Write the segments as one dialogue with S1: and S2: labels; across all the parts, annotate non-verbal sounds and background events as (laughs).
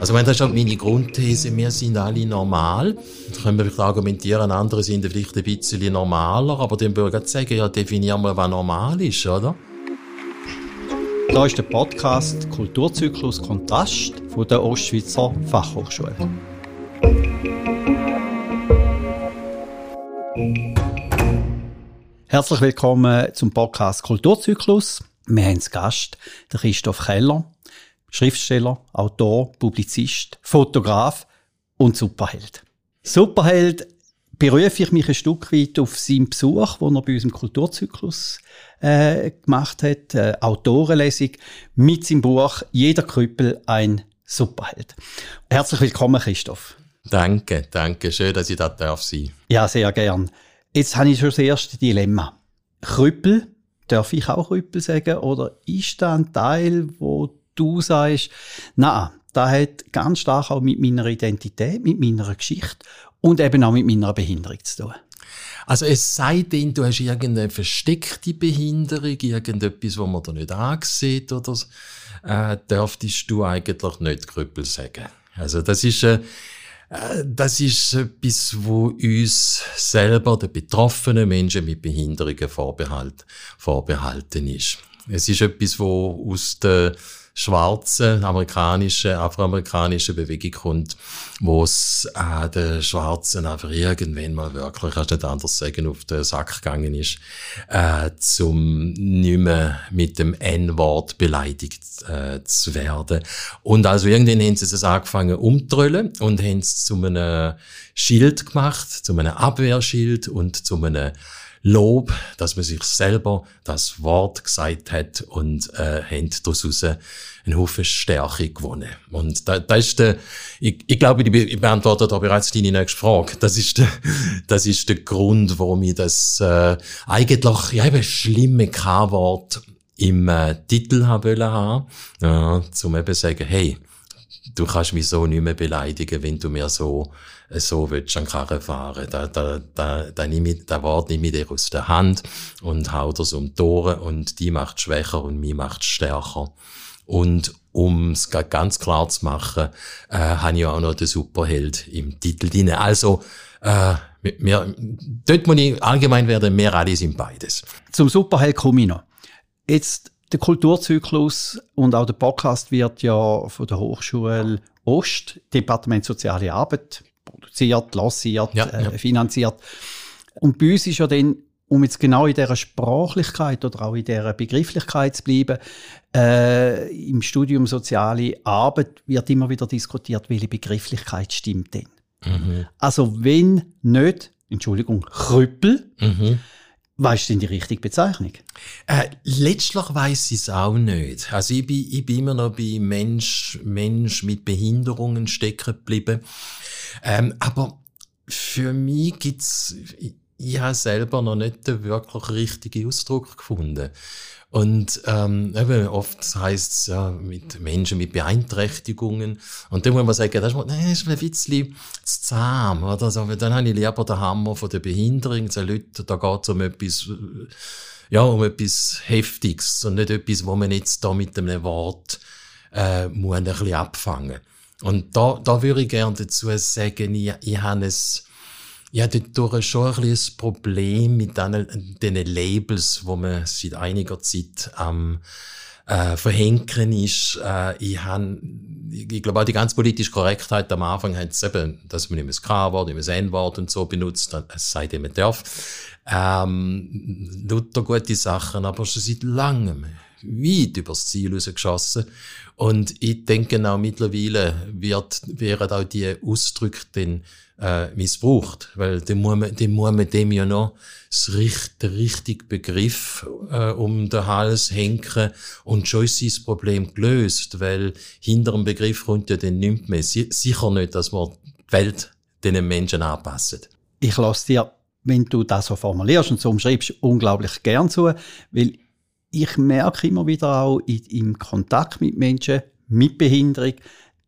S1: Also, wenn das ist meine Grundthese, wir sind alle normal. Dann können wir vielleicht argumentieren, andere sind vielleicht ein bisschen normaler, aber würde ich sagen, ja, definieren wir, was normal ist, oder?
S2: Da ist der Podcast Kulturzyklus Kontrast von der Ostschweizer Fachhochschule. Herzlich willkommen zum Podcast Kulturzyklus. Wir haben als Gast Christoph Keller, Schriftsteller, Autor, Publizist, Fotograf und Superheld. Superheld berufe ich mich ein Stück weit auf seinen Besuch, den er bei unserem Kulturzyklus äh, gemacht hat, äh, Autorenlesung mit seinem Buch Jeder Krüppel ein Superheld. Herzlich willkommen, Christoph.
S1: Danke, danke. Schön, dass ich da darf sein.
S2: Ja, sehr gern. Jetzt habe ich schon das erste Dilemma. Krüppel, darf ich auch Krüppel sagen? Oder ist da ein Teil, wo du sagst, na, da hat ganz stark auch mit meiner Identität, mit meiner Geschichte und eben auch mit meiner Behinderung zu tun?
S1: Also es sei denn, du hast irgendeine versteckte Behinderung, irgendetwas, wo man da nicht ansieht oder so, äh, dürftest du eigentlich nicht Krüppel sagen. Also das ist, äh, das ist etwas, wo uns selber, den betroffenen Menschen mit Behinderungen vorbehalt, vorbehalten ist. Es ist etwas, wo aus der schwarzen, amerikanischen, afroamerikanischen Bewegung kommt, wo es äh, den Schwarzen einfach irgendwann mal wirklich, kannst nicht anders sagen, auf den Sack gegangen ist, äh, zum nicht mehr mit dem N-Wort beleidigt äh, zu werden. Und also irgendwann haben sie es angefangen umzudrüllen und haben es zu einem Schild gemacht, zu einem Abwehrschild und zu einem Lob, dass man sich selber das Wort gesagt hat und äh, haben daraus einen Haufen Stärke gewonnen. Und da, da ist der, ich, ich glaube, ich beantworte da bereits deine nächste Frage. Das ist der, (laughs) das ist der Grund, warum ich das äh, eigentlich, ja eben schlimme K-Wort im äh, Titel haben haben, ja, zum eben sagen, hey, du kannst mich so nicht mehr beleidigen, wenn du mir so so willst an Karren fahren. Da, da, da, da, nehme ich, da Wort nehme ich dir aus der Hand und hau das um die Tore und die macht schwächer und mich macht stärker. Und um es ganz klar zu machen, äh, habe ich auch noch den Superheld im Titel drin. Also, äh, wir, dort muss ich allgemein werden, wir alle sind beides.
S2: Zum Superheld komme ich noch. Jetzt, der Kulturzyklus und auch der Podcast wird ja von der Hochschule Ost, Departement Soziale Arbeit, produziert, lanciert, ja, äh, finanziert. Und bei uns ist ja dann, um jetzt genau in dieser Sprachlichkeit oder auch in dieser Begrifflichkeit zu bleiben, äh, im Studium Soziale Arbeit wird immer wieder diskutiert, welche Begrifflichkeit stimmt denn. Mhm. Also wenn nicht, Entschuldigung, Krüppel, mhm. Weißt du denn die richtige Bezeichnung?
S1: Äh, letztlich weiß ich es auch nicht. Also ich bin, ich bin immer noch bei Mensch, Mensch mit Behinderungen stecken geblieben. Ähm, aber für mich gibt's, ich, ich habe selber noch nicht den wirklich richtigen Ausdruck gefunden. Und ähm, eben, oft heißt es ja mit Menschen mit Beeinträchtigungen. Und dann muss man sagen, das ist, das ist ein bisschen zu zahm. Oder? So, dann habe ich lieber den Hammer von der Behinderung. So Leute, da geht es um etwas, ja, um etwas Heftiges und nicht etwas, wo man jetzt da mit einem Wort äh, muss ein bisschen abfangen und da, da würde ich gerne dazu sagen, ich, ich habe es, ich habe dort schon ein bisschen ein Problem mit diesen Labels, wo man seit einiger Zeit am äh, verhenken ist. Äh, ich, habe, ich glaube auch die ganze politische Korrektheit am Anfang hat es eben, dass man immer das K-Wort, immer das N-Wort und so benutzt, es sei denn, man darf. Ähm, lauter gute Sachen, aber schon seit langem weit übers Ziel rausgeschossen. Und ich denke auch mittlerweile wird, werden auch die Ausdrücke dann äh, missbraucht, weil dem muss man, dem ja noch das, der richtige Begriff äh, um den Hals hängen und schon ist das Problem gelöst, weil hinter dem Begriff kommt ja dann nichts mehr. Sicher nicht, dass man die Welt den Menschen anpassen.
S2: Ich lasse dir, wenn du das so formulierst und so umschreibst, unglaublich gern zu, weil ich merke immer wieder auch in, im Kontakt mit Menschen mit Behinderung,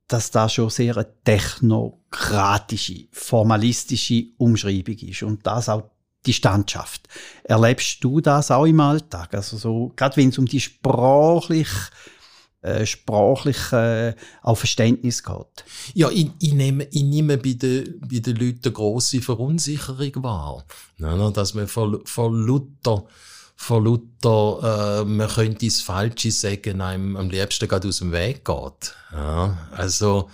S2: dass da schon sehr eine technokratische, formalistische Umschreibung ist und das auch die Standschaft. Erlebst du das auch im Alltag? Also so, gerade wenn es um die sprachliche äh, sprachlich äh, auch Verständnis geht.
S1: Ja, ich, ich, nehme, ich nehme bei den, bei den Leuten eine grosse Verunsicherung wahr. Dass man vor, vor Luther, vor Luther äh, man könnte das Falsche sagen, einem am liebsten gerade aus dem Weg geht. Ja, also,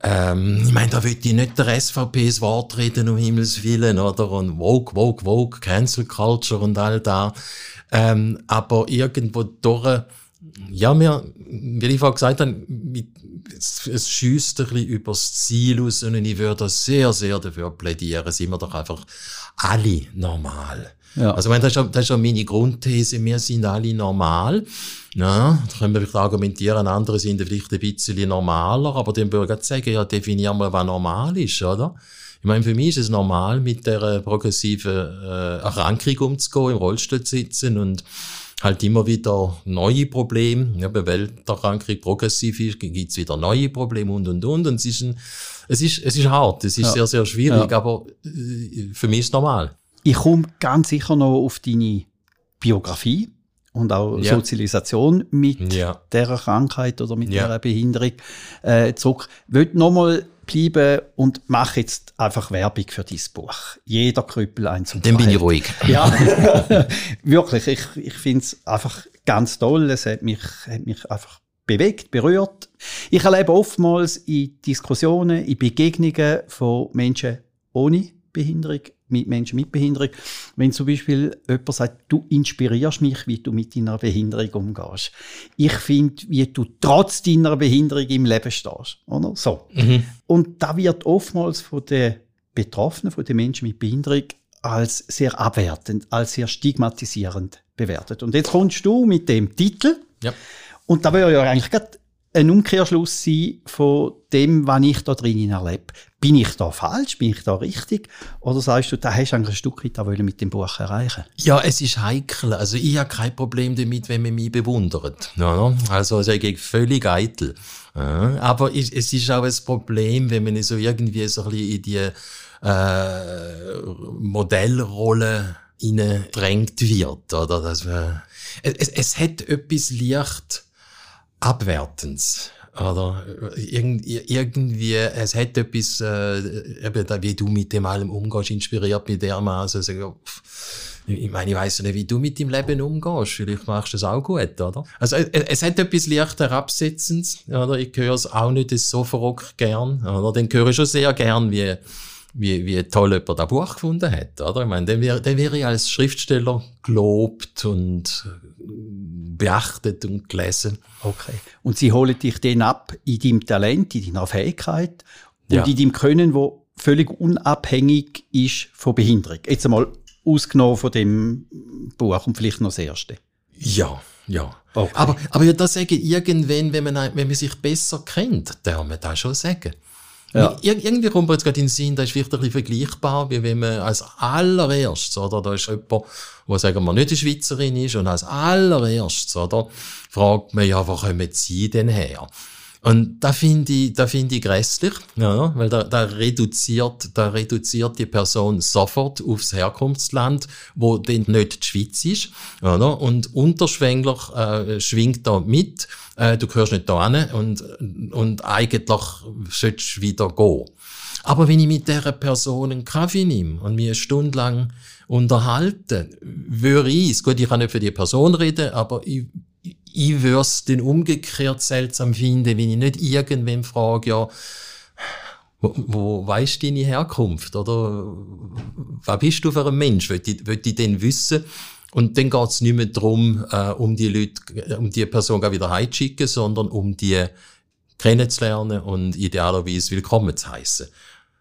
S1: ähm, ich meine, da will ich nicht der SVPs Wort reden, um Himmels Willen, oder? Und Vogue, Vogue, Vogue, Cancel Culture und all da. Ähm, aber irgendwo durch, ja, mir, wie ich vorhin gesagt habe, es, es schießt ein bisschen übers Ziel aus und ich würde sehr, sehr dafür plädieren, sind wir doch einfach alle normal. Ja. Also, ich meine, das, ist ja, das ist ja meine Grundthese, wir sind alle normal. Ja, da können wir vielleicht argumentieren, andere sind vielleicht ein bisschen normaler, aber dem würde ich sagen, ja, definieren wir, was normal ist, oder? Ich meine, für mich ist es normal, mit der progressiven äh, Erkrankung umzugehen, im Rollstuhl zu sitzen und halt immer wieder neue Probleme. Ja, weil der Erkrankung progressiv ist, gibt's wieder neue Probleme und und und. Und es ist, ein, es ist, es ist hart, es ist ja. sehr, sehr schwierig, ja. aber äh, für mich ist es normal.
S2: Ich komme ganz sicher noch auf deine Biografie und auch ja. Sozialisation mit ja. dieser Krankheit oder mit ja. dieser Behinderung äh, zurück. Ich will nochmal bleiben und mache jetzt einfach Werbung für dieses Buch. Jeder Krüppel ein zum
S1: Dann bin ich ruhig.
S2: Ja, (laughs) (laughs) wirklich. Ich, ich finde es einfach ganz toll. Es hat mich, hat mich einfach bewegt, berührt. Ich erlebe oftmals in Diskussionen, in Begegnungen von Menschen ohne Behinderung, mit Menschen mit Behinderung, wenn zum Beispiel jemand sagt, du inspirierst mich, wie du mit deiner Behinderung umgehst. Ich finde, wie du trotz deiner Behinderung im Leben stehst. Oder? So. Mhm. Und da wird oftmals von den Betroffenen, von den Menschen mit Behinderung, als sehr abwertend, als sehr stigmatisierend bewertet. Und jetzt kommst du mit dem Titel. Ja. Und da wäre ja eigentlich gerade ein Umkehrschluss sein von dem, was ich da drinnen erlebe. Bin ich da falsch? Bin ich da richtig? Oder sagst du, da hast du eigentlich ein Stück weit mit dem Buch erreichen?
S1: Ja, es ist heikel. Also ich habe kein Problem damit, wenn man mich bewundert. Also sage ich völlig eitel. Aber es ist auch ein Problem, wenn man so irgendwie so ein bisschen in die äh, Modellrolle drängt wird. Oder? Dass man, es, es hat etwas leicht Abwertens. Oder irgendwie, es hat etwas, äh, eben, wie du mit dem allem umgehst, inspiriert mich dermaßen. Also, ich meine, ich weiss nicht, wie du mit deinem Leben umgehst. Vielleicht machst du es auch gut, oder? Also, es, es hat etwas leicht herabsetzens, oder? Ich höre es auch nicht so verrückt gern, oder? Den höre ich schon sehr gern, wie, wie, wie toll jemand das Buch gefunden hat, oder? Ich meine, dann wäre, dann wäre ich als Schriftsteller gelobt und beachtet und gelesen.
S2: Okay. Und sie holen dich dann ab in deinem Talent, in deiner Fähigkeit und ja. in deinem Können, wo völlig unabhängig ist von Behinderung. Jetzt einmal ausgenommen von dem Buch und vielleicht noch das erste.
S1: Ja, ja. Okay. Aber, aber ja, das sage irgendwann, wenn man, wenn man sich besser kennt, darf man das schon sagen. Ja. Ir irgendwie kommt mir jetzt gerade in den Sinn, das ist vielleicht ein bisschen vergleichbar, wie wenn man als allererstes, oder, da ist jemand, der, sagen wir, nicht eine Schweizerin ist, und als allererstes, oder, fragt man, ja, wo kommen Sie denn her? Und da finde ich, da finde ich grässlich, ja, weil da, da reduziert, da reduziert die Person sofort aufs Herkunftsland, wo dann nicht die Schweiz ist, oder? Und unterschwänglich äh, schwingt da mit, äh, du gehörst nicht da hin und, und eigentlich solltest du wieder gehen. Aber wenn ich mit dieser Person einen Kaffee nehme und mir eine Stunde lang unterhalte, würde ich es, gut, ich kann nicht für die Person reden, aber ich ich würde es dann umgekehrt seltsam finden, wenn ich nicht irgendwem frage, ja, wo, wo weißt du deine Herkunft? Oder was bist du für ein Mensch? Will ich, will ich denn wissen? Und dann geht es nicht mehr darum, äh, um die Leute, um die Person wieder heimzuschicken, sondern um die kennenzulernen und idealerweise willkommen zu heißen.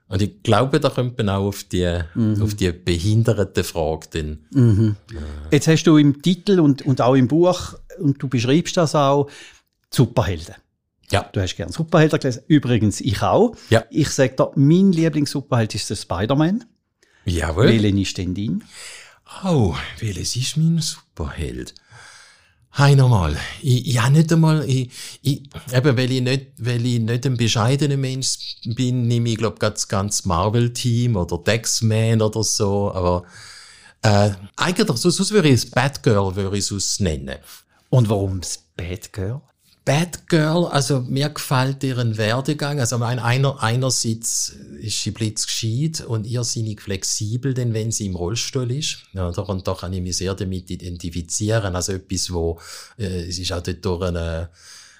S1: Und ich glaube, da kommt man auch auf die, mhm. auf die behinderte Frage. Dann,
S2: mhm. äh. Jetzt hast du im Titel und, und auch im Buch, und du beschreibst das auch, Superhelden. Ja. Du hast gern Superhelden gelesen. Übrigens, ich auch. Ja. Ich sage da, mein Lieblings-Superheld ist der Spider-Man.
S1: Jawohl.
S2: Welchen ist denn dein?
S1: Oh, welches ist mein Superheld? Hi nochmal. Ich, ja, nicht einmal, ich, ich, eben, weil ich nicht, weil ich nicht ein bescheidener Mensch bin, nehme ich, glaub, ganz, ganz Marvel-Team oder Dex-Man oder so, aber, äh, eigentlich, so, sonst würde ich es Batgirl, würde ich es nennen.
S2: Und warum das Batgirl?
S1: Bad Girl, also mir gefällt ihren Werdegang. Also einer, einerseits ist sie blitzgescheit und irrsinnig flexibel, denn wenn sie im Rollstuhl ist. Ja, und da kann ich mich sehr damit identifizieren. Also etwas, wo, äh, es ist auch dort durch eine,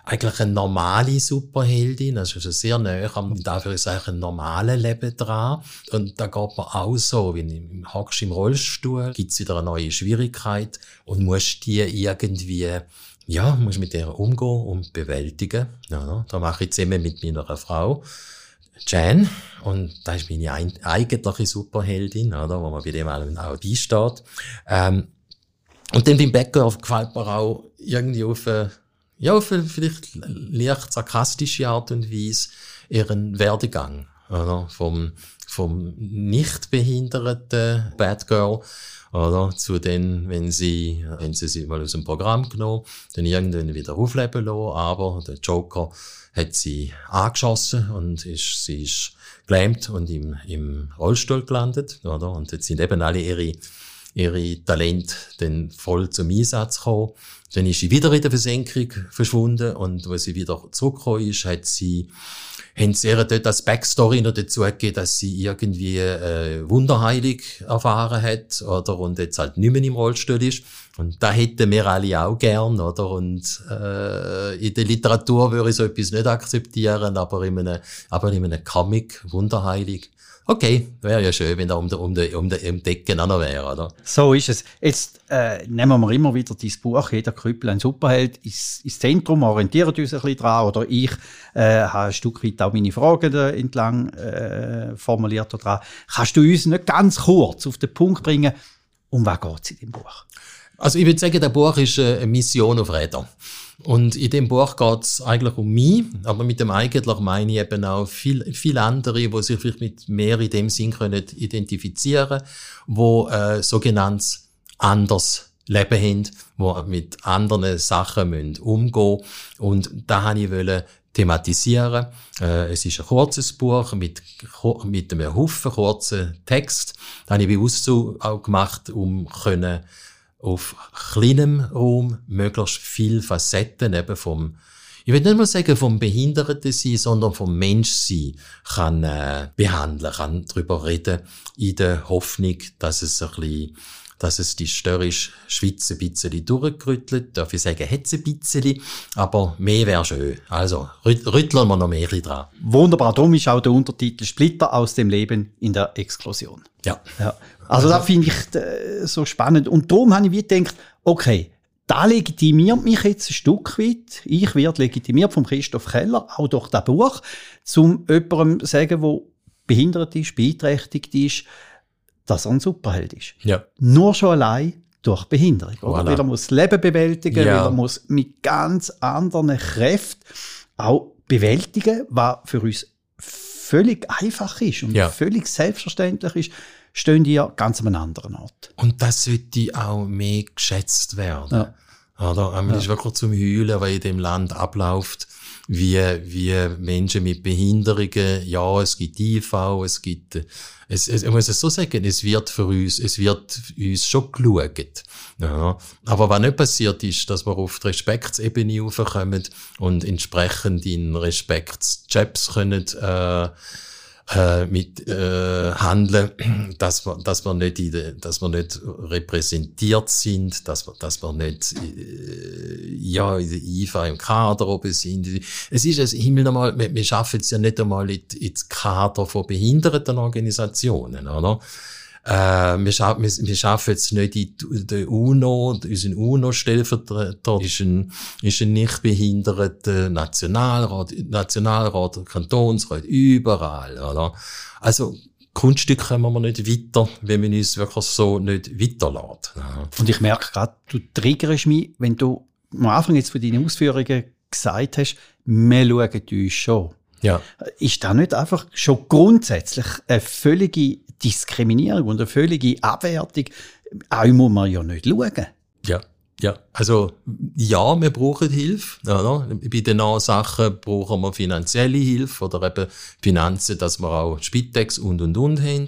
S1: eigentlich eine normale Superheldin, also sehr nah am, dafür ist eigentlich ein normales Leben dran. Und da geht man auch so, wenn du hockst im Rollstuhl, gibt's wieder eine neue Schwierigkeit und musst die irgendwie ja, muss mit der umgehen und bewältigen. Ja, da mache ich zusammen mit meiner Frau, Jan, und da ist meine eigentliche Superheldin, oder, wo man bei dem allem auch beisteht. Ähm, und dann beim Bäcker gefällt mir auch irgendwie auf eine, ja, vielleicht leicht sarkastische Art und Weise ihren Werdegang, oder, vom, vom nicht behinderten Bad Girl oder? Zu den, wenn sie, wenn sie sie mal aus dem Programm genommen, dann irgendwann wieder aufleben lassen, aber der Joker hat sie angeschossen und ist, sie ist gelähmt und im, im Rollstuhl gelandet, oder? Und jetzt sind eben alle ihre, ihre Talente dann voll zum Einsatz gekommen. Dann ist sie wieder in der Versenkung verschwunden und als sie wieder zurückgekommen ist, hat sie haben sie ihr dort als Backstory noch dazu gegeben, dass sie irgendwie äh, Wunderheilig erfahren hat, oder, und jetzt halt nicht mehr im Rollstuhl ist. Und da hätten wir alle auch gern, oder? Und äh, in der Literatur würde ich so etwas nicht akzeptieren, aber in einem, aber in einem Comic, Wunderheilig, Okay, wäre ja schön, wenn da um, um, um, um die Ecke noch wäre, oder?
S2: So ist es. Jetzt äh, nehmen wir immer wieder dein Buch, jeder Krüppel ein Superheld, ins, ins Zentrum, orientieren uns ein bisschen dran, oder ich äh, habe ein Stück weit auch meine Fragen entlang äh, formuliert daran. Kannst du uns nicht ganz kurz auf den Punkt bringen, um was geht es in dem Buch?
S1: Also ich würde sagen, der Buch ist äh, eine Mission auf Rädern. Und in dem Buch geht es eigentlich um mich, aber mit dem eigentlich meine ich eben auch viel, viele andere, die sich vielleicht mit mehr in dem Sinn können identifizieren, wo äh, sogenannt anders Leben haben, wo mit anderen Sachen müssen umgehen Und da habe ich wollen thematisieren. Äh, es ist ein kurzes Buch mit, mit einem Haufen kurzen Text. Da habe ich bewusst so auch gemacht, um können auf kleinem Raum möglichst viel Facetten eben vom, ich will nicht mal sagen vom Behinderten sein, sondern vom Menschsein kann äh, behandeln, kann darüber reden, in der Hoffnung, dass es ein bisschen dass es die störrische Schweiz ein bisschen durchgerüttelt. Darf ich sagen, hat es ein bisschen, aber mehr wäre schön. Also, rütteln wir noch mehr dran.
S2: Wunderbar, darum ist auch der Untertitel Splitter aus dem Leben in der Explosion.
S1: Ja.
S2: ja. Also, also das finde ich äh, so spannend. Und darum habe ich wie gedacht, okay, da legitimiert mich jetzt ein Stück weit. Ich werde legitimiert vom Christoph Keller, auch durch das Buch, zum jemandem sagen, der behindert ist, beeinträchtigt ist, dass er ein Superheld ist.
S1: Ja.
S2: Nur schon allein durch Behinderung. Voilà. Weil er muss das Leben bewältigen, ja. weil er muss mit ganz anderen Kräften auch bewältigen, was für uns völlig einfach ist und ja. völlig selbstverständlich ist, stehen die ja ganz an einem anderen Ort.
S1: Und das sollte auch mehr geschätzt werden. Ja. Oder? Ja. ist wirklich zum Heulen, was in dem Land abläuft wie, wie Menschen mit Behinderungen, ja, es gibt IV, es gibt, es, es, ich muss es so sagen, es wird für uns, es wird uns schon geschaut. Ja. Aber was nicht passiert ist, dass wir auf die Respektsebene raufkommen und entsprechend in Respektsjobs können, äh, äh, mit äh, handeln, dass wir, dass wir nicht, in de, dass wir nicht repräsentiert sind, dass wir, dass wir nicht äh, ja in der IFA im Kader oben sind. Es ist es Himmel nochmal, wir, wir schaffen es ja nicht einmal in, ins Kader von behinderten Organisationen, oder? Äh, wir, scha wir, wir schaffen jetzt nicht in der UNO, unser UNO-Stellvertreter ist ein, ist ein nicht behinderter Nationalrat, Nationalrat, Kantonsrat, überall, oder? Also, Kunststück kommen wir nicht weiter, wenn man uns wirklich so nicht weiterlässt. Ja.
S2: Und ich merke gerade, du triggerst mich, wenn du am Anfang jetzt von deinen Ausführungen gesagt hast, wir schauen uns schon.
S1: Ja.
S2: Ist da nicht einfach schon grundsätzlich eine völlige Diskriminierung und eine völlige Abwertung, auch muss man ja nicht schauen.
S1: Ja. Ja, also ja, wir brauchen Hilfe. Oder? Bei den Sachen brauchen wir finanzielle Hilfe oder eben Finanzen, dass wir auch Spitex und und und haben.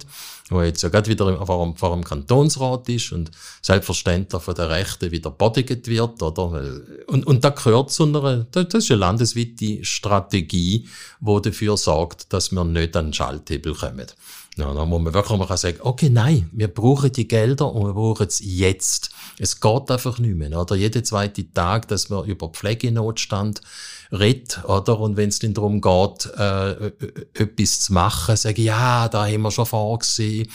S1: wo jetzt ja gerade wieder vor dem, vor dem Kantonsrat ist und selbstverständlich von der Rechten wieder bodigt wird, oder? Und, und da gehört zu einer, das ist eine landesweite Strategie, die dafür sorgt, dass wir nicht an den Schalthebel kommen. Ja, da muss man wirklich mal sagen, okay, nein, wir brauchen die Gelder und wir brauchen es jetzt. Es geht einfach nicht mehr, oder? Jeden zweiten Tag, dass man über Pflegenotstand redet, oder? Und wenn es dann darum geht, äh, etwas zu machen, sage ich, ja, da haben wir schon vorgesehen.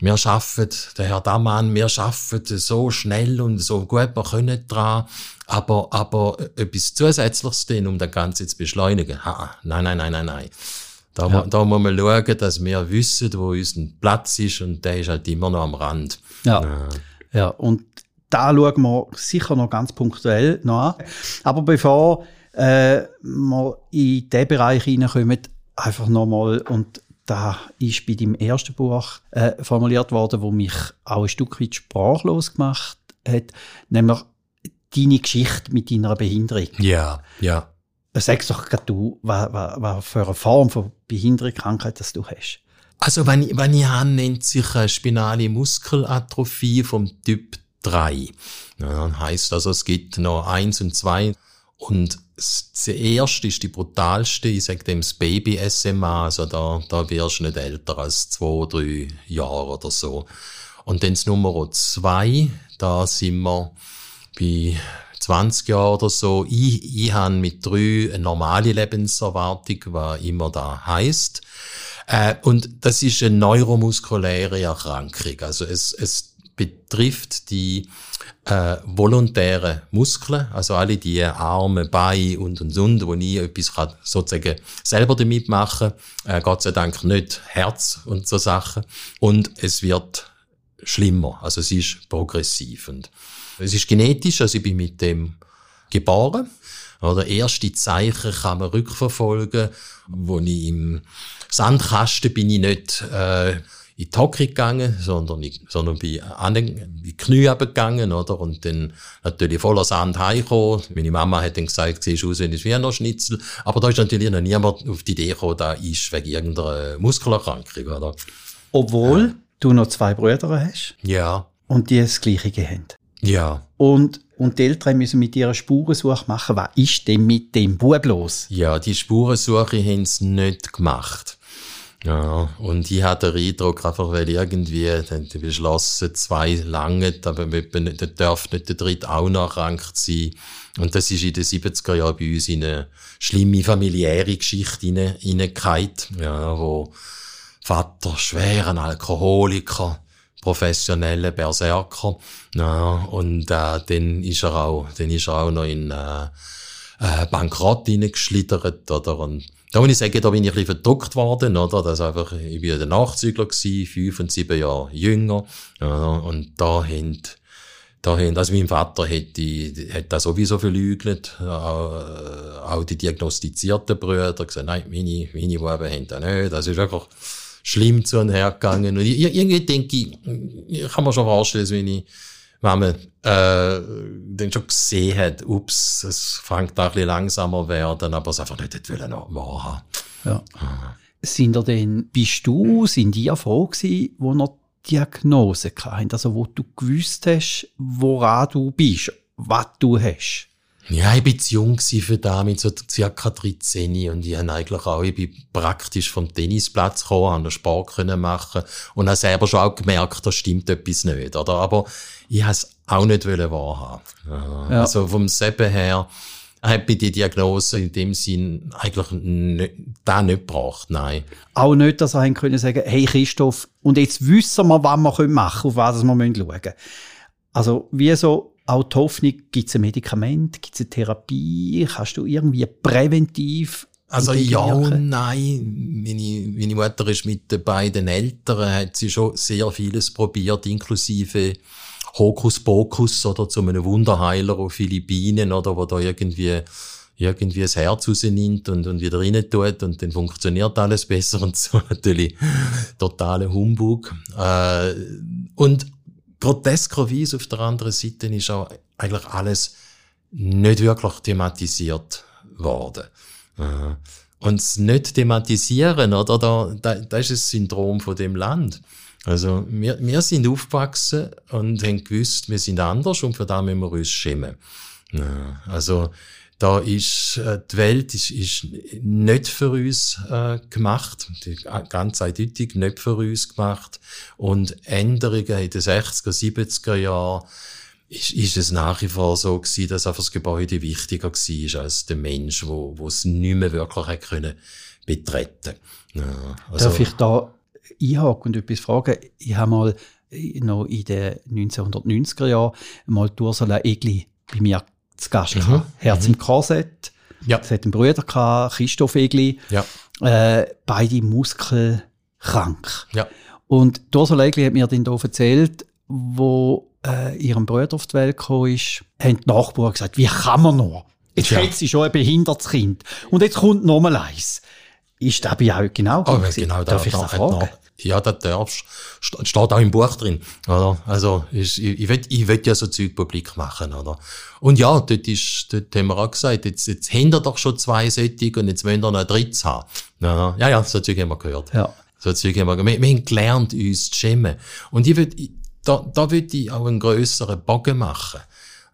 S1: Wir schaffen, der Herr Damann, wir schaffen so schnell und so gut wir können dran. Aber, aber etwas Zusätzliches denn, um das Ganze zu beschleunigen? Ha, nein, nein, nein, nein, nein. Da, ja. da muss man schauen, dass wir wissen, wo unser Platz ist und der ist halt immer noch am Rand.
S2: Ja, ja. ja. und da schauen wir sicher noch ganz punktuell noch an. Aber bevor äh, wir in diesen Bereich hineinkommen, einfach nochmal, und da ist bei deinem ersten Buch äh, formuliert worden, wo mich auch ein Stück weit sprachlos gemacht hat, nämlich deine Geschichte mit deiner Behinderung.
S1: Ja, ja.
S2: Sag doch gerade du, was, was, für eine Form von Behinderung, Krankheit das du hast.
S1: Also, wenn ich, wenn ich habe, nennt sich eine spinale Muskelatrophie vom Typ 3. Ja, heisst also, es gibt noch eins und zwei. Und das erste ist die brutalste, ich sage dem das Baby-SMA, also da, da wirst du nicht älter als zwei, drei Jahre oder so. Und dann das Nummer zwei, da sind wir bei 20 Jahren oder so. Ich, ich habe mit drei eine normale Lebenserwartung, was immer da heißt. Äh, und das ist eine neuromuskuläre Erkrankung. Also es, es betrifft die äh, volontären Muskeln, also alle die Arme, Beine und und und, wo ich etwas kann, sozusagen selber damit machen, äh, Gott sei Dank nicht Herz und so Sachen. Und es wird schlimmer, also es ist progressiv und es ist genetisch, also ich bin mit dem geboren. Oder erste Zeichen kann man rückverfolgen, wo ich im Sandkasten bin ich nicht äh, in die Hocke gegangen, sondern, ich, sondern bin an den, die Knie gegangen, oder? Und dann natürlich voller Sand heimgekommen. Meine Mama hat dann gesagt, siehst aus wie ein Wiener-Schnitzel. Aber da ist natürlich noch niemand auf die Idee gekommen, da ist wegen irgendeiner Muskelerkrankung, oder?
S2: Obwohl ja. du noch zwei Brüder hast.
S1: Ja.
S2: Und die das Gleiche haben.
S1: Ja.
S2: Und, und die Eltern müssen mit ihrer Spurensuche machen, was ist denn mit dem Bub los?
S1: Ja, die Spurensuche haben sie nicht gemacht. Ja, und ich hatte den Eindruck, einfach weil irgendwie dann beschlossen, zwei lange, aber da darf nicht der dritte auch noch erkrankt sein. Und das ist in den 70er Jahren bei uns in eine schlimme familiäre Geschichte hineingefallen, ja, wo Vater schweren Alkoholiker, professionelle Berserker. Ja, und äh, dann ist er auch, dann ist er auch noch in äh, äh, Bankrott hineingeschlittert, oder? Und da muss ich sagen, da bin ich ein bisschen verdruckt worden, oder? Das einfach, ich bin der Nachzügler gewesen, fünf und sieben Jahre jünger, ja, und da haben, da haben, also mein Vater hätte, hätte das sowieso verleugnet, auch, auch die diagnostizierten Brüder gesagt, nein, meine, meine Buben haben das nicht, das ist wirklich, schlimm zu und her gegangen. Und ich, irgendwie denke ich, ich kann mir schon vorstellen, wenn ich, wenn man äh, dann schon gesehen hat, ups, es fängt da ein bisschen langsamer werden, aber es einfach nicht wollen wahrhaben.
S2: Ja. Ah. Sind ihr denn, bist du, sind die froh gewesen, wo noch Diagnose hatten? Also wo du gewusst hast, woran du bist, was du hast?
S1: Ja, ich bin zu jung für da, mit so circa 13 und ich habe eigentlich auch, ich bin praktisch vom Tennisplatz gekommen, habe Sport können machen und habe selber schon auch gemerkt, da stimmt etwas nicht, oder? Aber ich habe es auch nicht wahrhaben. Ja. Also vom Seben her, habe ich die Diagnose in dem Sinn eigentlich nicht, da nicht gebracht, nein.
S2: Auch nicht, dass er können sagen, hey Christoph, und jetzt wissen wir, was wir machen können, auf was wir schauen müssen. Also, wie so, auch die Hoffnung, gibt es ein Medikament, gibt es eine Therapie, kannst du irgendwie präventiv
S1: also ja und nein. Meine, meine Mutter ist mit den beiden Eltern, hat sie schon sehr vieles probiert, inklusive Hokuspokus oder zu einem Wunderheiler auf Philippinen oder wo da irgendwie irgendwie das Herz rausnimmt und, und wieder rein tut und dann funktioniert alles (laughs) besser und so natürlich totale Humbug. Äh, und groteskerweise auf der anderen Seite ist auch eigentlich alles nicht wirklich thematisiert worden. Äh, und das nicht thematisieren, oder, da, da, das ist das Syndrom von dem Land. Also wir, wir sind aufgewachsen und haben gewusst, wir sind anders und für das müssen wir uns schämen. Ja, also da ist äh, die Welt ist, ist nicht für uns äh, gemacht, ganz eindeutig nicht für uns gemacht und Änderungen in den 60er, 70er Jahren ist, ist es nach wie vor so gewesen, dass einfach das Gebäude wichtiger war als der Mensch, wo, wo es nicht mehr wirklich hätte können betreten.
S2: Ja, also, Darf ich da einhaken und etwas fragen? Ich habe mal noch in den 1990er Jahren mal die Ursula Egli bei mir zu Gast mhm. Herz mhm. im Korsett. Ja. Sie hat einen Bruder gehabt, Christoph Egli. Ja. Äh, beide muskelkrank. Ja. Und Ursula Egli hat mir dann hier erzählt, wo äh, ihrem Bruder auf die Welt gekommen ist, haben die Nachbarn gesagt, wie kann man noch? Jetzt ja. hat sie schon ein behindertes Kind. Und jetzt kommt noch mal eins. Ist das bei euch genau
S1: oh, genau Darf da, ich da, fragen? Ja, das darfst. Steht auch im Buch drin, oder? Also, ich, ich, will, ich will ja so Zeug publik machen, oder? Und ja, dort ist, dort haben wir auch gesagt, jetzt, jetzt haben wir doch schon zwei Sättig und jetzt wollen wir noch ein drittes haben. Ja, ja, so Zeug haben wir gehört. Ja. So Zeug haben wir gehört. Wir, wir haben gelernt, uns zu schämen. Und ich will, da, da würde ich auch einen grösseren Bogen machen.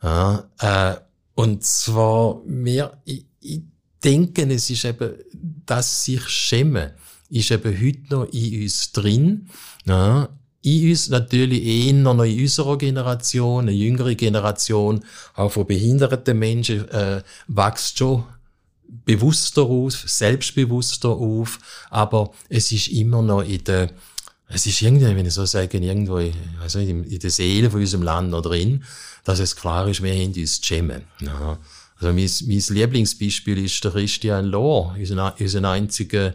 S1: Ja, äh, und zwar, wir, ich, ich denke, es ist eben, dass sich schämen, ist eben heute noch in uns drin. Ja, in uns natürlich eher noch in unserer Generation, eine jüngere Generation, auch von behinderten Menschen, äh, wächst schon bewusster auf, selbstbewusster auf, aber es ist immer noch in der es ist irgendwie, wenn ich so sage, irgendwo, also in, in der Seele von unserem Land noch drin, dass es klar ist, wir haben uns schämen. Ja. Also mein, mein Lieblingsbeispiel ist der Christian Lohr, unser, unser einziger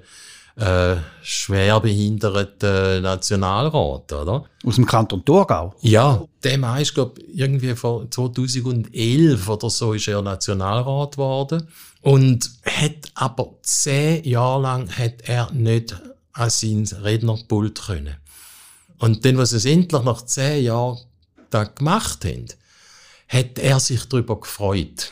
S1: äh, schwerbehinderter Nationalrat, oder?
S2: Aus dem Kanton Thurgau?
S1: Ja, der Mann ist, glaube irgendwie vor 2011 oder so ist er Nationalrat geworden und hat aber zehn Jahre lang hat er nicht an sein Rednerpult können. Und dann, was es endlich nach zehn Jahren da gemacht haben, hat er sich darüber gefreut.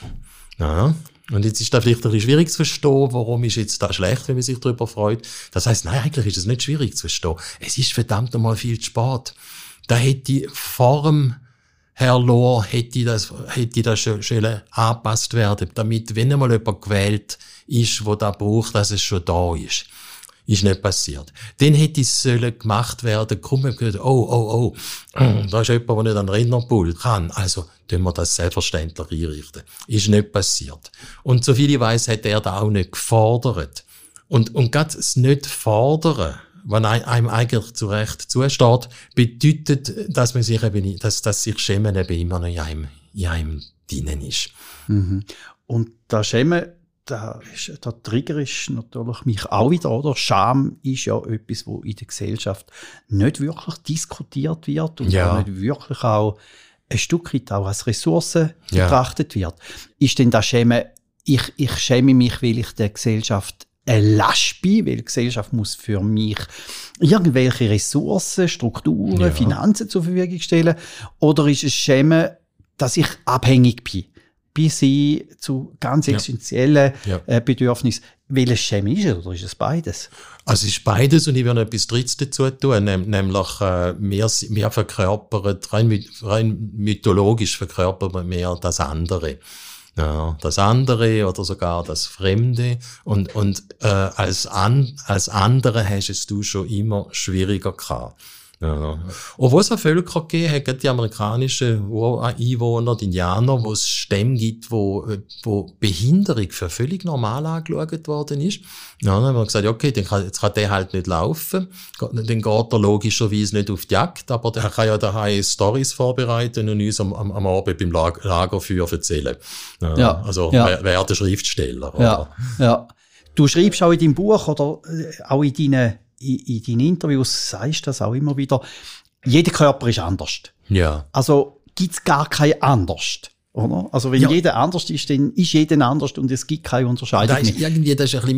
S1: Ja. Und jetzt ist das vielleicht ein bisschen schwierig zu verstehen, warum ist jetzt da schlecht, wenn man sich darüber freut. Das heißt, nein, eigentlich ist es nicht schwierig zu verstehen. Es ist verdammt einmal viel zu spät. Da hätte vor dem Herr Lohr hätte das, hätte das schon, schon angepasst werden, damit, wenn einmal jemand gewählt ist, wo da braucht, dass es schon da ist. Ist nicht passiert. Dann hätte es sollen gemacht werden, komm, wir gesagt, oh, oh, oh, (clears throat) da ist jemand, der nicht an Rednerpult kann. Also, tun wir das selbstverständlich einrichten. Ist nicht passiert. Und soviel ich weiß, hat er da auch nicht gefordert. Und, und gerade das nicht fordern, was einem eigentlich zu Recht zusteht, bedeutet, dass man sich eben, dass, dass sich Schämen eben immer noch in einem, in einem drinnen ist.
S2: Mhm. Und das Schämen da ist, der Trigger ist natürlich mich auch wieder, oder? Scham ist ja etwas, wo in der Gesellschaft nicht wirklich diskutiert wird und ja. nicht wirklich auch ein Stück weit auch als Ressource ja. betrachtet wird. Ist denn das Schämen, ich, ich schäme mich, weil ich der Gesellschaft eine Last bin, weil die Gesellschaft muss für mich irgendwelche Ressourcen, Strukturen, ja. Finanzen zur Verfügung stellen? Oder ist es Schämen, dass ich abhängig bin? Bis hin zu ganz essentiellen ja. Ja. Äh, Bedürfnissen. Welches Schema ist es oder ist es beides?
S1: Also es ist beides und ich werde noch etwas Drittes dazu tun, nämlich äh, mehr, mehr verkörpern, rein, rein mythologisch verkörpern wir mehr das andere. Ja, das andere oder sogar das Fremde und, und äh, als, an, als andere hast es du schon immer schwieriger gehabt. Ja. Obwohl es auch Völker gegeben hat, die amerikanischen Einwohner, die Indianer, wo es Stämme gibt, wo, wo Behinderung für völlig normal angeschaut worden ist. Ja, dann haben wir gesagt, okay, dann kann, jetzt kann der halt nicht laufen. Dann geht er logischerweise nicht auf die Jagd, aber der kann ja daheim Stories vorbereiten und uns am, am, am Abend beim Lag Lagerfeuer erzählen. Ja, ja. Also, ja. Wer, wer der Schriftsteller.
S2: Oder? Ja, ja. Du schreibst auch in deinem Buch oder äh, auch in deinen in, in deinen Interviews sagst du das auch immer wieder, jeder Körper ist anders. Ja. Also gibt es gar kein anders. Oder? Also wenn
S1: Ja.
S2: jeder anders ist, dann ist jeder anders und es gibt keine Unterscheidung
S1: Das ist irgendwie, das ist ein bisschen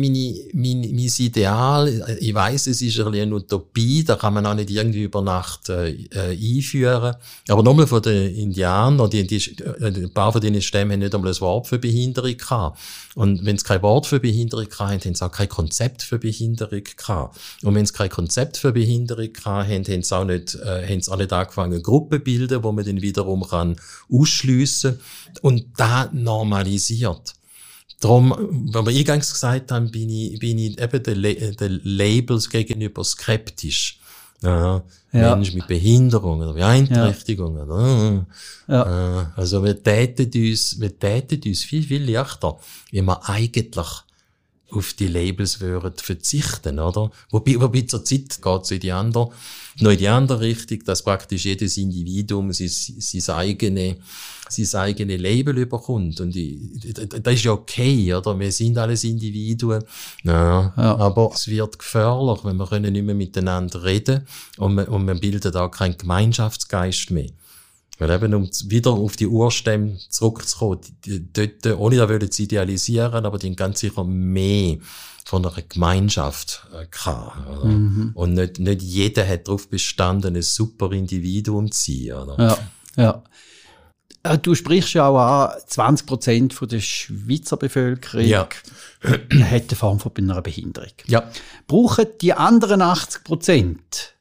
S1: meine, mein, mein Ideal. Ich weiß, es ist ein bisschen eine Utopie, da kann man auch nicht irgendwie über Nacht äh, äh, einführen. Aber nochmal von den Indianern, die, die, ein paar von diesen Stämmen haben nicht einmal ein Wort für Behinderung gehabt. Und wenn sie kein Wort für Behinderung hatten, haben sie auch kein Konzept für Behinderung gehabt. Und wenn sie kein Konzept für Behinderung hatten, haben sie auch nicht, äh, haben sie auch nicht angefangen, Gruppen bilden, wo man dann wiederum kann ausschliessen Und da normalisiert. Darum, wenn wir eingangs gesagt haben, bin ich, bin ich eben den, La den Labels gegenüber skeptisch. Ja,
S2: Ja.
S1: Mensch mit Behinderung oder Beeinträchtigung. Oder,
S2: Ja.
S1: äh, also wir täten uns, wir täten uns viel, viel leichter, wenn wir eigentlich auf die Labels würden verzichten, oder? Wobei, wobei zur Zeit geht es in die andere, noch in die andere Richtung, dass praktisch jedes Individuum sein, sein eigene, sein eigene Label überkommt. Und ich, das ist ja okay, oder? Wir sind alles Individuen. Ja,
S2: Ja.
S1: Aber es wird gefährlich, wenn wir können nicht mehr miteinander reden und wir, und wir bilden auch keinen Gemeinschaftsgeist mehr. Weil eben, um wieder auf die Urstämme zurückzukommen, dort, ohne da wollen zu idealisieren, aber die haben ganz sicher mehr von einer Gemeinschaft äh, gehabt, oder? Und nicht, nicht jeder hat darauf bestanden, ein super Individuum zu sein, oder?
S2: Ja, ja. Äh, Du sprichst ja auch an, 20 Prozent der Schweizer Bevölkerung
S1: Ja. (clears throat)
S2: hat eine Form von einer Behinderung.
S1: Ja.
S2: Brauchen die anderen 80 Prozent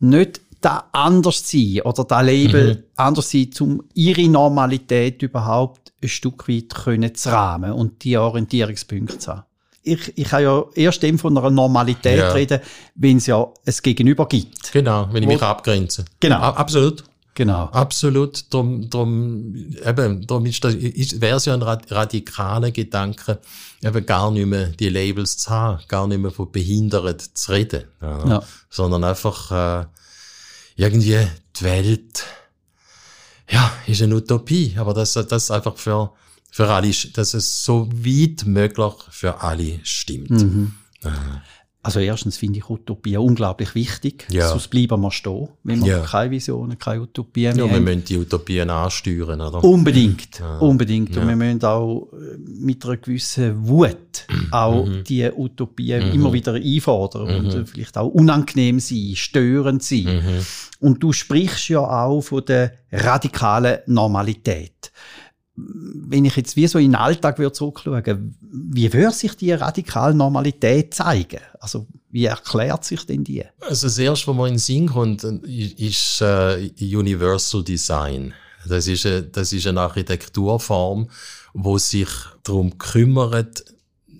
S2: nicht da anders sein oder da Label anders sein, um ihre Normalität überhaupt ein Stück weit können zu rahmen und die Orientierungspunkte zu haben? Ich, ich kann ja erst dem von einer Normalität
S1: Ja.
S2: reden, wenn es ja ein Gegenüber gibt.
S1: Genau, wenn ich
S2: Wo-
S1: mich abgrenze.
S2: Genau.
S1: Absolut.
S2: Genau.
S1: Absolut. Drum, drum, eben, drum ist das, ist, wäre es ja ein rad- radikaler Gedanke, eben gar nicht mehr die Labels zu haben, gar nicht mehr von behindert zu reden, ja.
S2: Ja.
S1: sondern einfach, äh, irgendwie die Welt, ja, ist eine Utopie, aber das, das einfach für, für alle, dass es so weit möglich für alle stimmt.
S2: Mhm. Also erstens finde ich Utopie unglaublich wichtig.
S1: Ja.
S2: Sonst bleiben wir stehen, wenn wir
S1: Ja.
S2: keine Visionen, keine Utopien
S1: Ja,
S2: mehr
S1: wir
S2: haben.
S1: müssen die Utopien ansteuern, oder?
S2: Unbedingt, unbedingt.
S1: Ja.
S2: Und wir müssen auch äh, mit einer gewissen Wut (clears throat) auch
S1: Mhm.
S2: die Utopien immer wieder einfordern und
S1: Mhm.
S2: äh, vielleicht auch unangenehm sein, störend sein.
S1: Mhm.
S2: Und du sprichst ja auch von der radikalen Normalität. Wenn ich jetzt wie so in den Alltag würde wie würde sich die radikale Normalität zeigen? Also, wie erklärt sich denn die?
S1: Also das erste, was mir in den Sinn kommt, ist äh, Universal Design. Das ist, eine, das ist eine Architekturform, wo sich darum kümmert,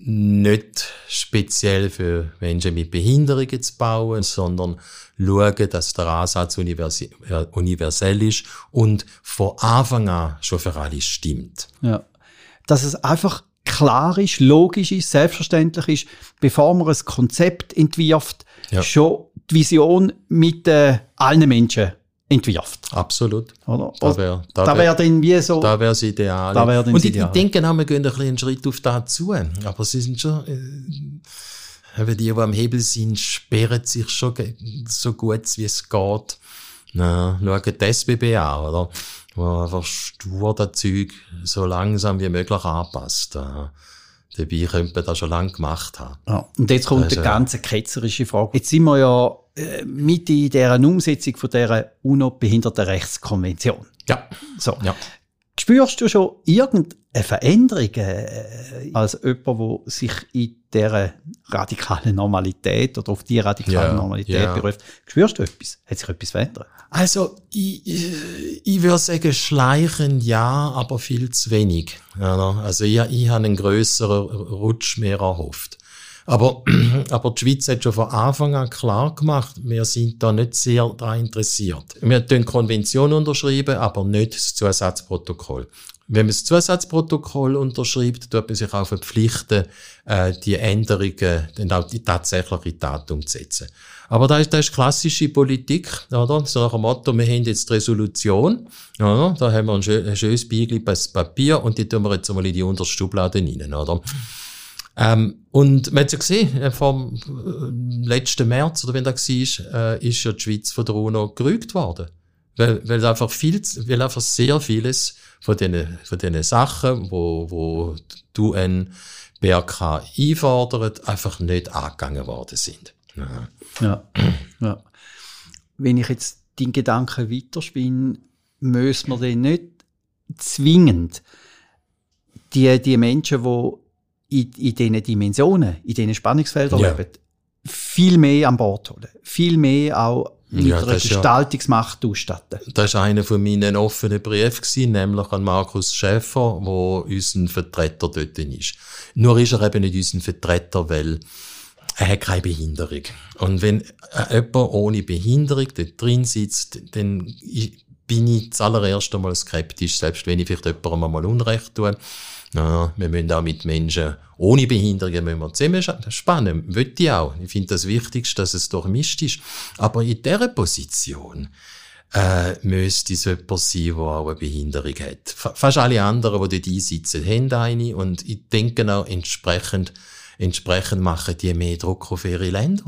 S1: nicht speziell für Menschen mit Behinderungen zu bauen, sondern schauen, dass der Ansatz äh, universell ist und von Anfang an schon für alle stimmt.
S2: Ja. Dass es einfach klar ist, logisch ist, selbstverständlich ist, bevor man ein Konzept entwirft,
S1: Ja.
S2: schon die Vision mit äh, allen Menschen entwirft.
S1: Absolut.
S2: Oder?
S1: Da wäre da
S2: da
S1: wär,
S2: wäre dann wie so.
S1: da wär's ideal.
S2: Da wär dann
S1: Und
S2: das
S1: ich, ich
S2: Ideal.
S1: denke auch, wir gehen ein bisschen einen Schritt auf das zu. Aber sie sind schon, äh, die, die am Hebel sind, sperren sich schon so gut, wie es geht. Na, schauen die SBB an, oder? Wo einfach stur das Zeug so langsam wie möglich anpasst. Ja. Dabei könnte man das schon lange gemacht haben.
S2: Ja. Und jetzt kommt die ganze ketzerische Frage. Jetzt sind wir ja äh, mit in dieser Umsetzung von dieser UNO-Behindertenrechtskonvention.
S1: Ja.
S2: So.
S1: Ja.
S2: Spürst du schon irgendeine Veränderung äh, als jemand, der sich in dieser radikalen Normalität oder auf die radikale
S1: Ja,
S2: Normalität
S1: ja.
S2: beruft? Spürst du etwas? Hat sich etwas verändert?
S1: Also, ich, ich, ich würde sagen, schleichen ja, aber viel zu wenig. Ja, Also, ich, ich habe einen grösseren Rutsch mehr erhofft. Aber, (clears throat) aber die Schweiz hat schon von Anfang an klar gemacht, wir sind da nicht sehr daran interessiert. Wir die Konvention unterschrieben, aber nicht das Zusatzprotokoll. Wenn man das Zusatzprotokoll unterschreibt, tut man sich auch verpflichten, äh, die Änderungen dann auch die tatsächliche Tat umzusetzen. Aber das ist, das ist klassische Politik, oder? So nach dem Motto, wir haben jetzt die Resolution, oder? Da haben wir ein, schö ein schönes Beigel Papier und die tun wir jetzt einmal in die unterste Schublade rein, oder? Ähm, und man hat ja gesehen, äh, vom äh, letzten März, oder wenn das war, äh, ist ja die Schweiz von der UNO gerügt worden. Weil, weil einfach viel, weil einfach sehr vieles von den, von den Sachen, wo, wo du ein BRK einfordert, einfach nicht angegangen worden sind.
S2: Ja. ja. Wenn ich jetzt den Gedanken weiterspinne, müssen wir den nicht zwingend die, die Menschen, die in, in diesen Dimensionen, in diesen Spannungsfeldern ja. leben, viel mehr an Bord holen. Viel mehr auch mit ja, einer Gestaltungsmacht ja, ausstatten.
S1: Das war einer von meinen offenen Briefen, nämlich an Markus Schäfer, wo unser Vertreter dort ist. Nur ist er eben nicht unser Vertreter, weil er hat keine Behinderung. Und wenn äh, jemand ohne Behinderung dort drin sitzt, dann bin ich zuallererst einmal skeptisch, selbst wenn ich vielleicht jemandem einmal Unrecht tue. Ja, wir müssen auch mit Menschen ohne Behinderungen müssen wir zusammen Das ist spannend, will ich auch. Ich finde das Wichtigste, dass es durchmischt ist. Aber in dieser Position äh, müsste es jemand sein, der auch eine Behinderung hat. Fast alle anderen, die dort einsitzen, haben eine und ich denke auch entsprechend, entsprechend machen die mehr Druck auf ihre Länder.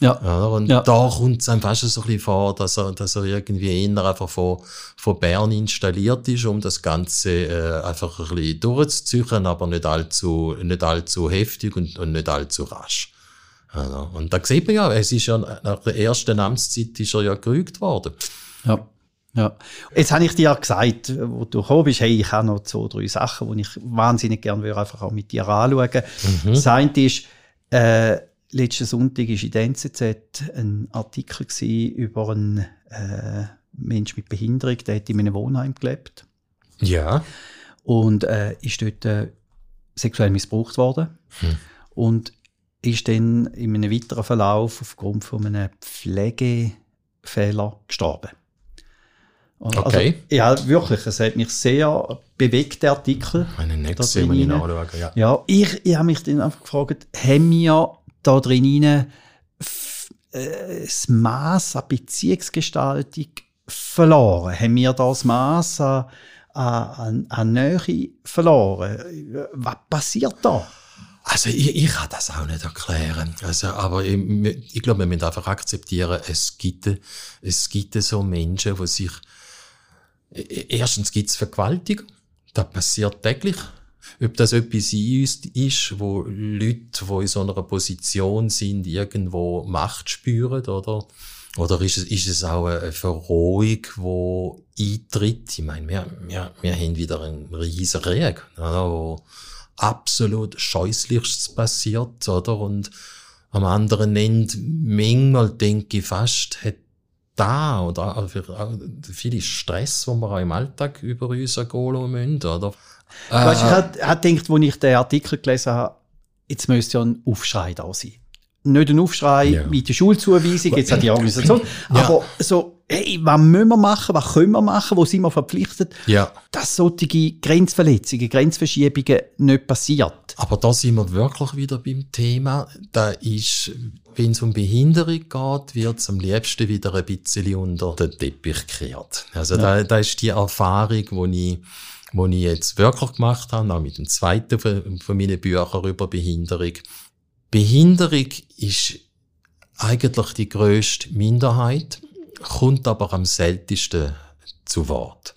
S1: Ja. und ja. da kommt es einem fast so ein bisschen vor, dass er, dass er irgendwie eher einfach von, von Bern installiert ist, um das Ganze äh, einfach ein bisschen durchzuziehen, aber nicht allzu, nicht allzu heftig und, und nicht allzu rasch. Ja, und da sieht man ja, es ist ja nach der ersten Amtszeit ist er ja gerügt worden.
S2: Ja. Ja. Jetzt habe ich dir ja gesagt, wo du gekommen bist, hey, ich habe noch zwei, drei Sachen, die ich wahnsinnig gerne würde einfach auch mit dir anschauen. Mhm. Das eine ist, äh, letzten Sonntag war in der NZZ ein Artikel über einen äh, Mensch mit Behinderung, der hat in einem Wohnheim gelebt.
S1: Ja.
S2: Und äh, ist dort äh, sexuell missbraucht worden. Hm. Und ist dann in einem weiteren Verlauf aufgrund von einem Pflegefehler gestorben.
S1: Also, okay.
S2: ja, wirklich. Es hat mich sehr bewegt, der Artikel.
S1: Einen nächsten muss ich ja.
S2: Ja, ich, ich habe mich dann einfach gefragt, haben wir da drin äh, das Maß an Beziehungsgestaltung verloren? Haben wir das Maß an, an, an Nähe verloren? Was passiert da?
S1: Also ich, ich kann das auch nicht erklären. Also, aber ich, ich glaube, wir müssen einfach akzeptieren, es gibt, es gibt so Menschen, die sich e, e, erstens gibt es Vergewaltigung, das passiert täglich. Ob das etwas in uns ist, wo Leute, die in so einer Position sind, irgendwo Macht spüren, oder? Oder ist es, ist es auch eine Verrohung, die eintritt? Ich meine, wir, wir, wir haben wieder einen riesen Krieg, oder? wo absolut Scheußlichstes passiert, oder? Und am anderen Ende, manchmal denke ich fast, hat da oder auch viel Stress, den wir auch im Alltag über uns ergehen müssen, oder?
S2: Äh, weißt, ich habe hab gedacht, als ich den Artikel gelesen habe, jetzt müsste ja ein Aufschrei da sein. Nicht ein Aufschrei ja. mit der Schulzuweisung, jetzt hat die Organisation, (laughs) ja. aber so, hey, was müssen wir machen, was können wir machen, wo sind wir verpflichtet,
S1: ja.
S2: dass solche Grenzverletzungen, Grenzverschiebungen nicht passiert.
S1: Aber da sind wir wirklich wieder beim Thema. Da ist, wenn es um Behinderung geht, wird es am liebsten wieder ein bisschen unter den Teppich gekehrt. Also ja. da, da ist die Erfahrung, die ich die ich jetzt wirklich gemacht habe, auch mit dem zweiten von, meinen Büchern über Behinderung. Behinderung ist eigentlich die grösste Minderheit, kommt aber am seltensten zu Wort.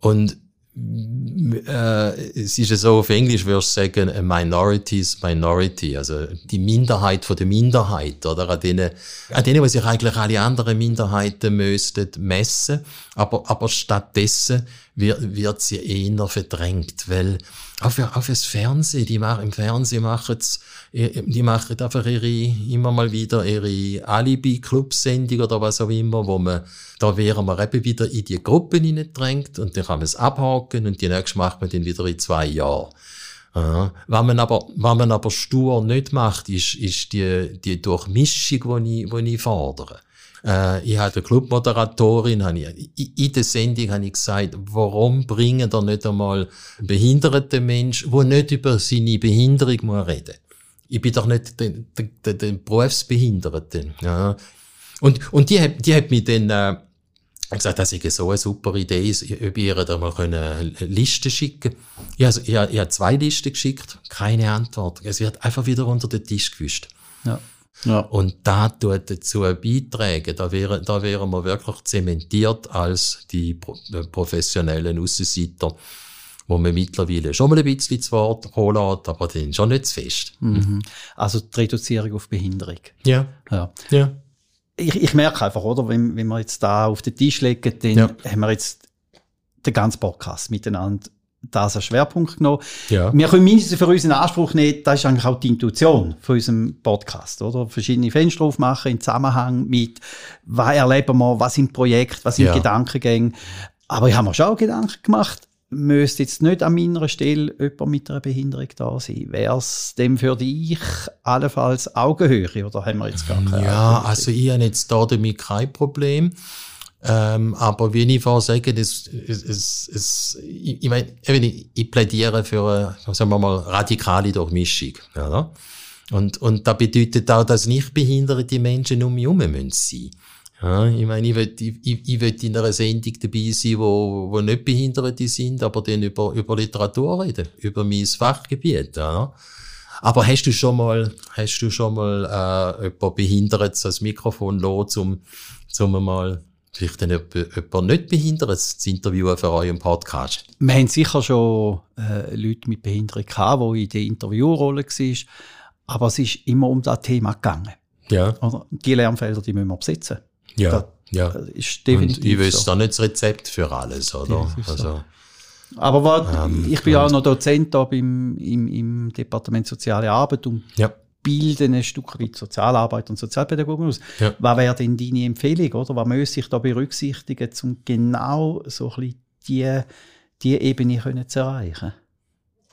S1: Und äh, es ist ja so, auf Englisch würdest du sagen, a minority's minority, also die Minderheit von der Minderheit, oder? An denen, an denen, wo sich eigentlich alle anderen Minderheiten müssten messen, aber, aber stattdessen wird, wird sie eher verdrängt, weil auch für, auch fürs Fernsehen, die machen, im Fernsehen machen die machen einfach ihre, immer mal wieder ihre Alibi-Club-Sendung oder was auch immer, wo man, da wären wir eben wieder in die Gruppen hineingedrängt und dann kann man es abhaken und die nächste macht man dann wieder in zwei Jahren. Ja. Was man aber, was man aber stur nicht macht, ist, ist die, die Durchmischung, die ich, die ich fordere. Äh, ich hatte Clubmoderatorin, habe ich, in der Sendung habe ich gesagt, warum bringen da nicht einmal behinderte Mensch, wo nicht über seine Behinderung muss reden. Ich bin doch nicht der, der, der Berufsbehinderte. Ja. Und, und die hat, die hat mich dann, äh, gesagt, das ist so eine super Idee, ob ihr da mal eine Liste schicken ich, also, ich, ich habe zwei Listen geschickt, keine Antwort. Es wird einfach wieder unter den Tisch gewischt.
S2: Ja.
S1: Ja. Und da tut dazu beitragen. Da wären, da wären wir wirklich zementiert als die äh, professionellen Aussenseiter, wo man mittlerweile schon mal ein bisschen zu Wort lässt, aber dann schon nicht zu fest.
S2: Mhm. Also die Reduzierung auf Behinderung.
S1: Ja. ja. ja.
S2: Ich, ich merke einfach, oder, wenn, wenn wir jetzt da auf den Tisch legen, dann ja. haben wir jetzt den ganzen Podcast miteinander das als Schwerpunkt genommen. Ja. Wir können mindestens für uns in Anspruch nehmen, das ist eigentlich auch die Intuition von unserem Podcast, oder? Verschiedene Fenster aufmachen im Zusammenhang mit, was erleben wir, was sind Projekte, was sind ja. Gedankengänge. Aber ich habe mir schon auch Gedanken gemacht, müsste jetzt nicht an meiner Stelle jemand mit einer Behinderung da sein. Wäre es dem für dich allenfalls Augenhöhe oder haben wir jetzt gar keine
S1: Ja, also ich habe jetzt da damit kein Problem. Ähm, aber wie ich vorher sage, das, es, es, es, ich, ich, mein, ich, ich plädiere für eine, sagen wir mal, radikale Durchmischung. Ja, und, und das bedeutet auch, dass nicht behinderte Menschen um mich herum müssen. Ja, ich meine, ich will, ich, ich will in einer Sendung dabei sein, wo, wo nicht Behinderte sind, aber dann über, über Literatur reden, über mein Fachgebiet. Ja. Aber hast du schon mal, hast du schon mal äh, jemand Behindertes als Mikrofon los, um, um mal vielleicht dann jemand nicht behindert zu interviewen für euren Podcast?
S2: Wir haben sicher schon äh, Leute mit Behinderung gehabt, die in der Interviewrolle waren, aber es ist immer um das Thema gegangen.
S1: Ja.
S2: Oder die Lernfelder, die müssen wir besetzen.
S1: Ja, das, ja. Das ist definitiv Und ich wüsste so. da nicht das Rezept für alles, oder? Ja, also, so.
S2: Aber war, ähm, ich bin ja auch noch Dozent da beim, im, im Departement Soziale Arbeit und
S1: ja
S2: bilden ein Stück weit Sozialarbeit und Sozialpädagogik aus. Ja. Was wäre denn deine Empfehlung, oder? Was müsste ich da berücksichtigen, um genau so ein bisschen die, die Ebene können zu erreichen?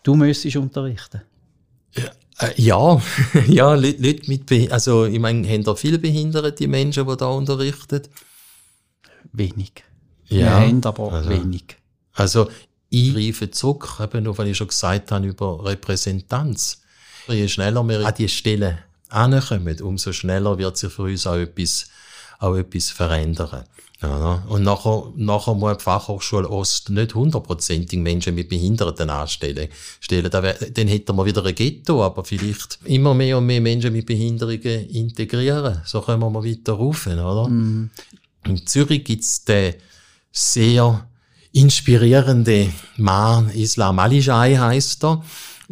S2: Du müsstest unterrichten.
S1: Ja, äh, ja, (laughs) ja Leute, Leute mit, also ich meine, haben da viele behinderte Menschen, die da unterrichten?
S2: Wenig.
S1: Ja, Wir
S2: haben aber also, wenig.
S1: Also ich greife zurück, eben nur, was ich schon gesagt habe, über Repräsentanz. Je schneller wir an die Stelle ankommen, umso schneller wird sich für uns auch etwas, auch etwas verändern. Ja, und nachher, nachher muss die Fachhochschule Ost nicht hundertprozentig Menschen mit Behinderten anstellen. Stellen. Dann, hätten wir wieder ein Ghetto, aber vielleicht immer mehr und mehr Menschen mit Behinderungen integrieren. So können wir weiter rufen, oder? Mm. In Zürich gibt's den sehr inspirierende Mann, Islam Alijai heißt er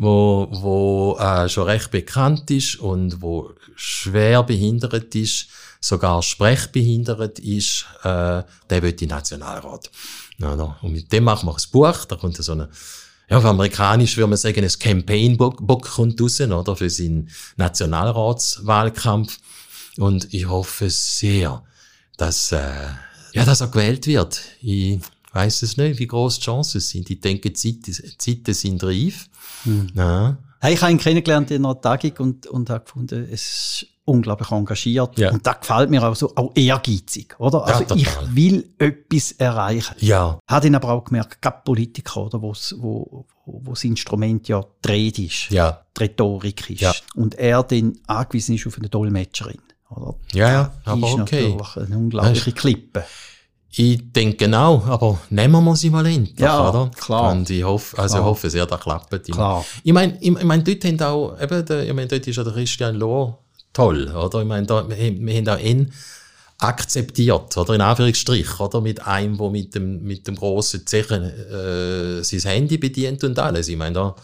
S1: wo, wo äh, schon recht bekannt ist und wo schwer behindert ist, sogar sprechbehindert ist, äh, der wird in Nationalrat. Ja, und mit dem machen wir ein Buch, da kommt so eine ja, auf amerikanisch würde man sagen, ein Campaign-Book kommt raus, oder, für seinen Nationalratswahlkampf. Und ich hoffe sehr, dass, äh, ja, dass er gewählt wird. Ich weiß es nicht, wie groß die Chancen sind. Ich denke, die Zeiten sind reif.
S2: Hm. Ja. Hey, ich habe ihn kennengelernt in einer Tagung und, und habe gefunden, es ist unglaublich engagiert. Ja. Und das gefällt mir auch so, auch ehrgeizig, oder? Also ja, ich will etwas erreichen.
S1: Ja.
S2: Hat ihn aber auch gemerkt, gerade Politiker, oder, wo's, wo, wo das Instrument ja dreht ist.
S1: Ja.
S2: Die Rhetorik ist. Ja. Und er dann angewiesen ist auf eine Dolmetscherin. Oder?
S1: Ja, ja, aber ist okay.
S2: natürlich eine unglaubliche Klippe.
S1: Ich denke genau, aber nehmen wir sie mal endlich,
S2: ja,
S1: oder?
S2: klar.
S1: Und ich hoffe, also
S2: klar.
S1: ich hoffe sehr, das klappt.
S2: Klar.
S1: Ich meine, ich meine, dort haben auch, eben, der, ich meine, dort ist ja der Christian Lohr toll, oder? Ich meine, da, wir, wir haben auch ihn akzeptiert, oder? In Anführungsstrich, oder? Mit einem, der mit dem, mit dem grossen Zechen, äh, sein Handy bedient und alles. Ich meine, da,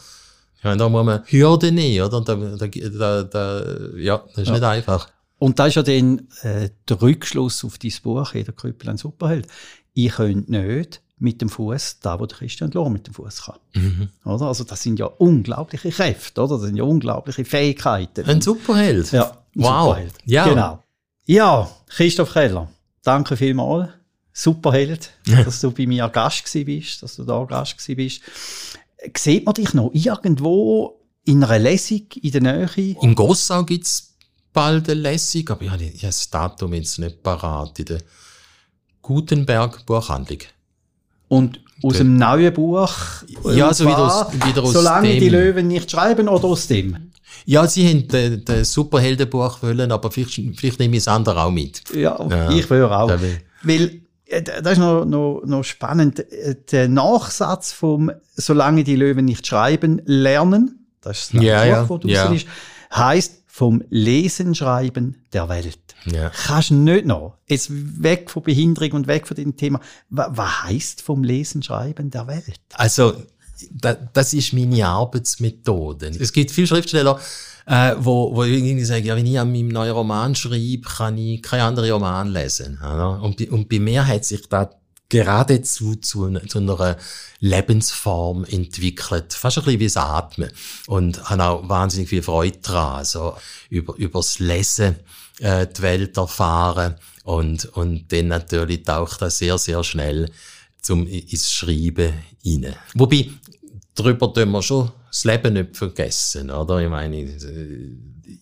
S1: ich meine, da muss man Hürden nehmen, oder? Da, da, da, da, ja, das ist ja. nicht einfach.
S2: Und da ist ja dann äh, der Rückschluss auf dein Buch, «Jeder Krüppel ein Superheld». Ich könnte nicht mit dem Fuß da, wo der Christian Lohr mit dem Fuß kann. Mhm. Oder? Also das sind ja unglaubliche Kräfte, oder? Das sind ja unglaubliche Fähigkeiten.
S1: Ein Superheld.
S2: Ja, ein
S1: wow.
S2: Superheld.
S1: Ja.
S2: Genau. Ja, Christoph Keller, danke vielmals. Superheld, (laughs) dass du bei mir Gast bist, dass du da Gast bist. Sieht man dich noch irgendwo in einer Lesung in der Nähe?
S1: In Gossau gibt's bald lässig, aber ich habe das Datum jetzt nicht parat. In der Gutenberg Buchhandlung.
S2: Und aus der, dem neuen Buch?
S1: Ja, also wieder aus, wieder aus
S2: Solange dem. die Löwen nicht schreiben oder aus dem?
S1: Ja, sie haben das Superheldenbuch wollen, aber vielleicht, vielleicht nehme ich das andere auch mit.
S2: Ja, ja. ich will auch. Weil, äh, das ist noch, noch, noch spannend. Der Nachsatz vom Solange die Löwen nicht schreiben, lernen, das ist das
S1: ja,
S2: Buch,
S1: ja,
S2: wo du
S1: ja.
S2: ist, heisst, vom Lesen, Schreiben der Welt.
S1: Ja.
S2: Kannst du nicht noch, jetzt weg von Behinderung und weg von dem Thema, was, was heisst vom Lesen, Schreiben der Welt?
S1: Also, da, das ist meine Arbeitsmethode. Es gibt viele Schriftsteller, äh, wo, wo irgendwie sagen, ja, wenn ich an meinem neuen Roman schreibe, kann ich keinen anderen Roman lesen. Oder? Und, bei- und bei mir hat sich da geradezu zu, einer- zu einer Lebensform entwickelt, fast ein bisschen wie das Atmen. Und habe auch wahnsinnig viel Freude daran, also über, übers Lesen äh, die Welt erfahren und, und dann natürlich taucht das sehr, sehr schnell zum, ins Schreiben rein. Wobei, darüber tun wir schon das Leben nicht vergessen, oder? Ich meine, äh,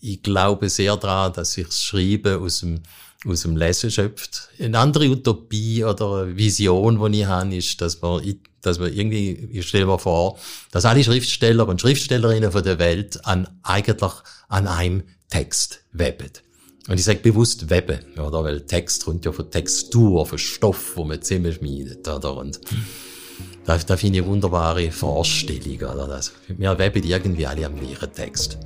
S1: ich glaube sehr daran, dass sich das Schreiben aus dem, aus dem Lesen schöpft. Eine andere Utopie oder Vision, die ich habe, ist, dass man, dass man irgendwie, ich stelle mir vor, dass alle Schriftsteller und Schriftstellerinnen von der Welt an, eigentlich an einem Text weben. Und ich sage bewusst weben, oder? Weil Text kommt ja von Textur, von Stoff, wo man zusammenschmiedet, oder? Und da, da finde ich wunderbare Vorstellung, oder? Das, wir weben irgendwie alle am gleichen Text.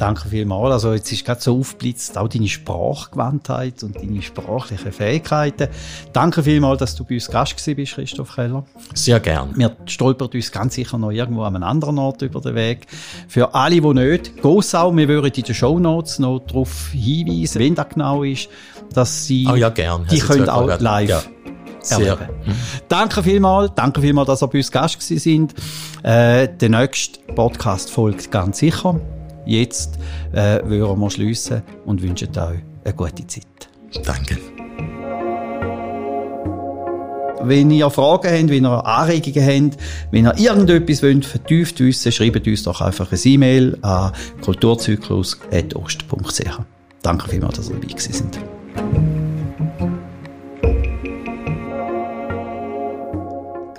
S2: Danke vielmals. Also jetzt ist gerade so aufblitzt auch deine Sprachgewandtheit und deine sprachlichen Fähigkeiten. Danke vielmals, dass du bei uns Gast gewesen bist, Christoph Keller.
S1: Sehr gern.
S2: Wir stolpern uns ganz sicher noch irgendwo an einem anderen Ort über den Weg. Für alle, die nicht, Gossau, wir würden in den Shownotes noch darauf hinweisen, wenn das genau ist, dass sie,
S1: Oh ja, gern.
S2: die können auch
S1: gerade-
S2: live
S1: Ja. Sehr.
S2: erleben. Danke vielmals, danke vielmals, dass ihr bei uns Gast gewesen sind. Äh, der nächste Podcast folgt ganz sicher. Jetzt äh, würden wir schliessen und wünschen euch eine gute Zeit.
S1: Danke.
S2: Wenn ihr Fragen habt, wenn ihr Anregungen habt, wenn ihr irgendetwas wollt, vertieft wissen, schreibt uns doch einfach eine E-Mail an kulturzyklus.ost.ch. Danke vielmals, dass ihr dabei gewesen sind.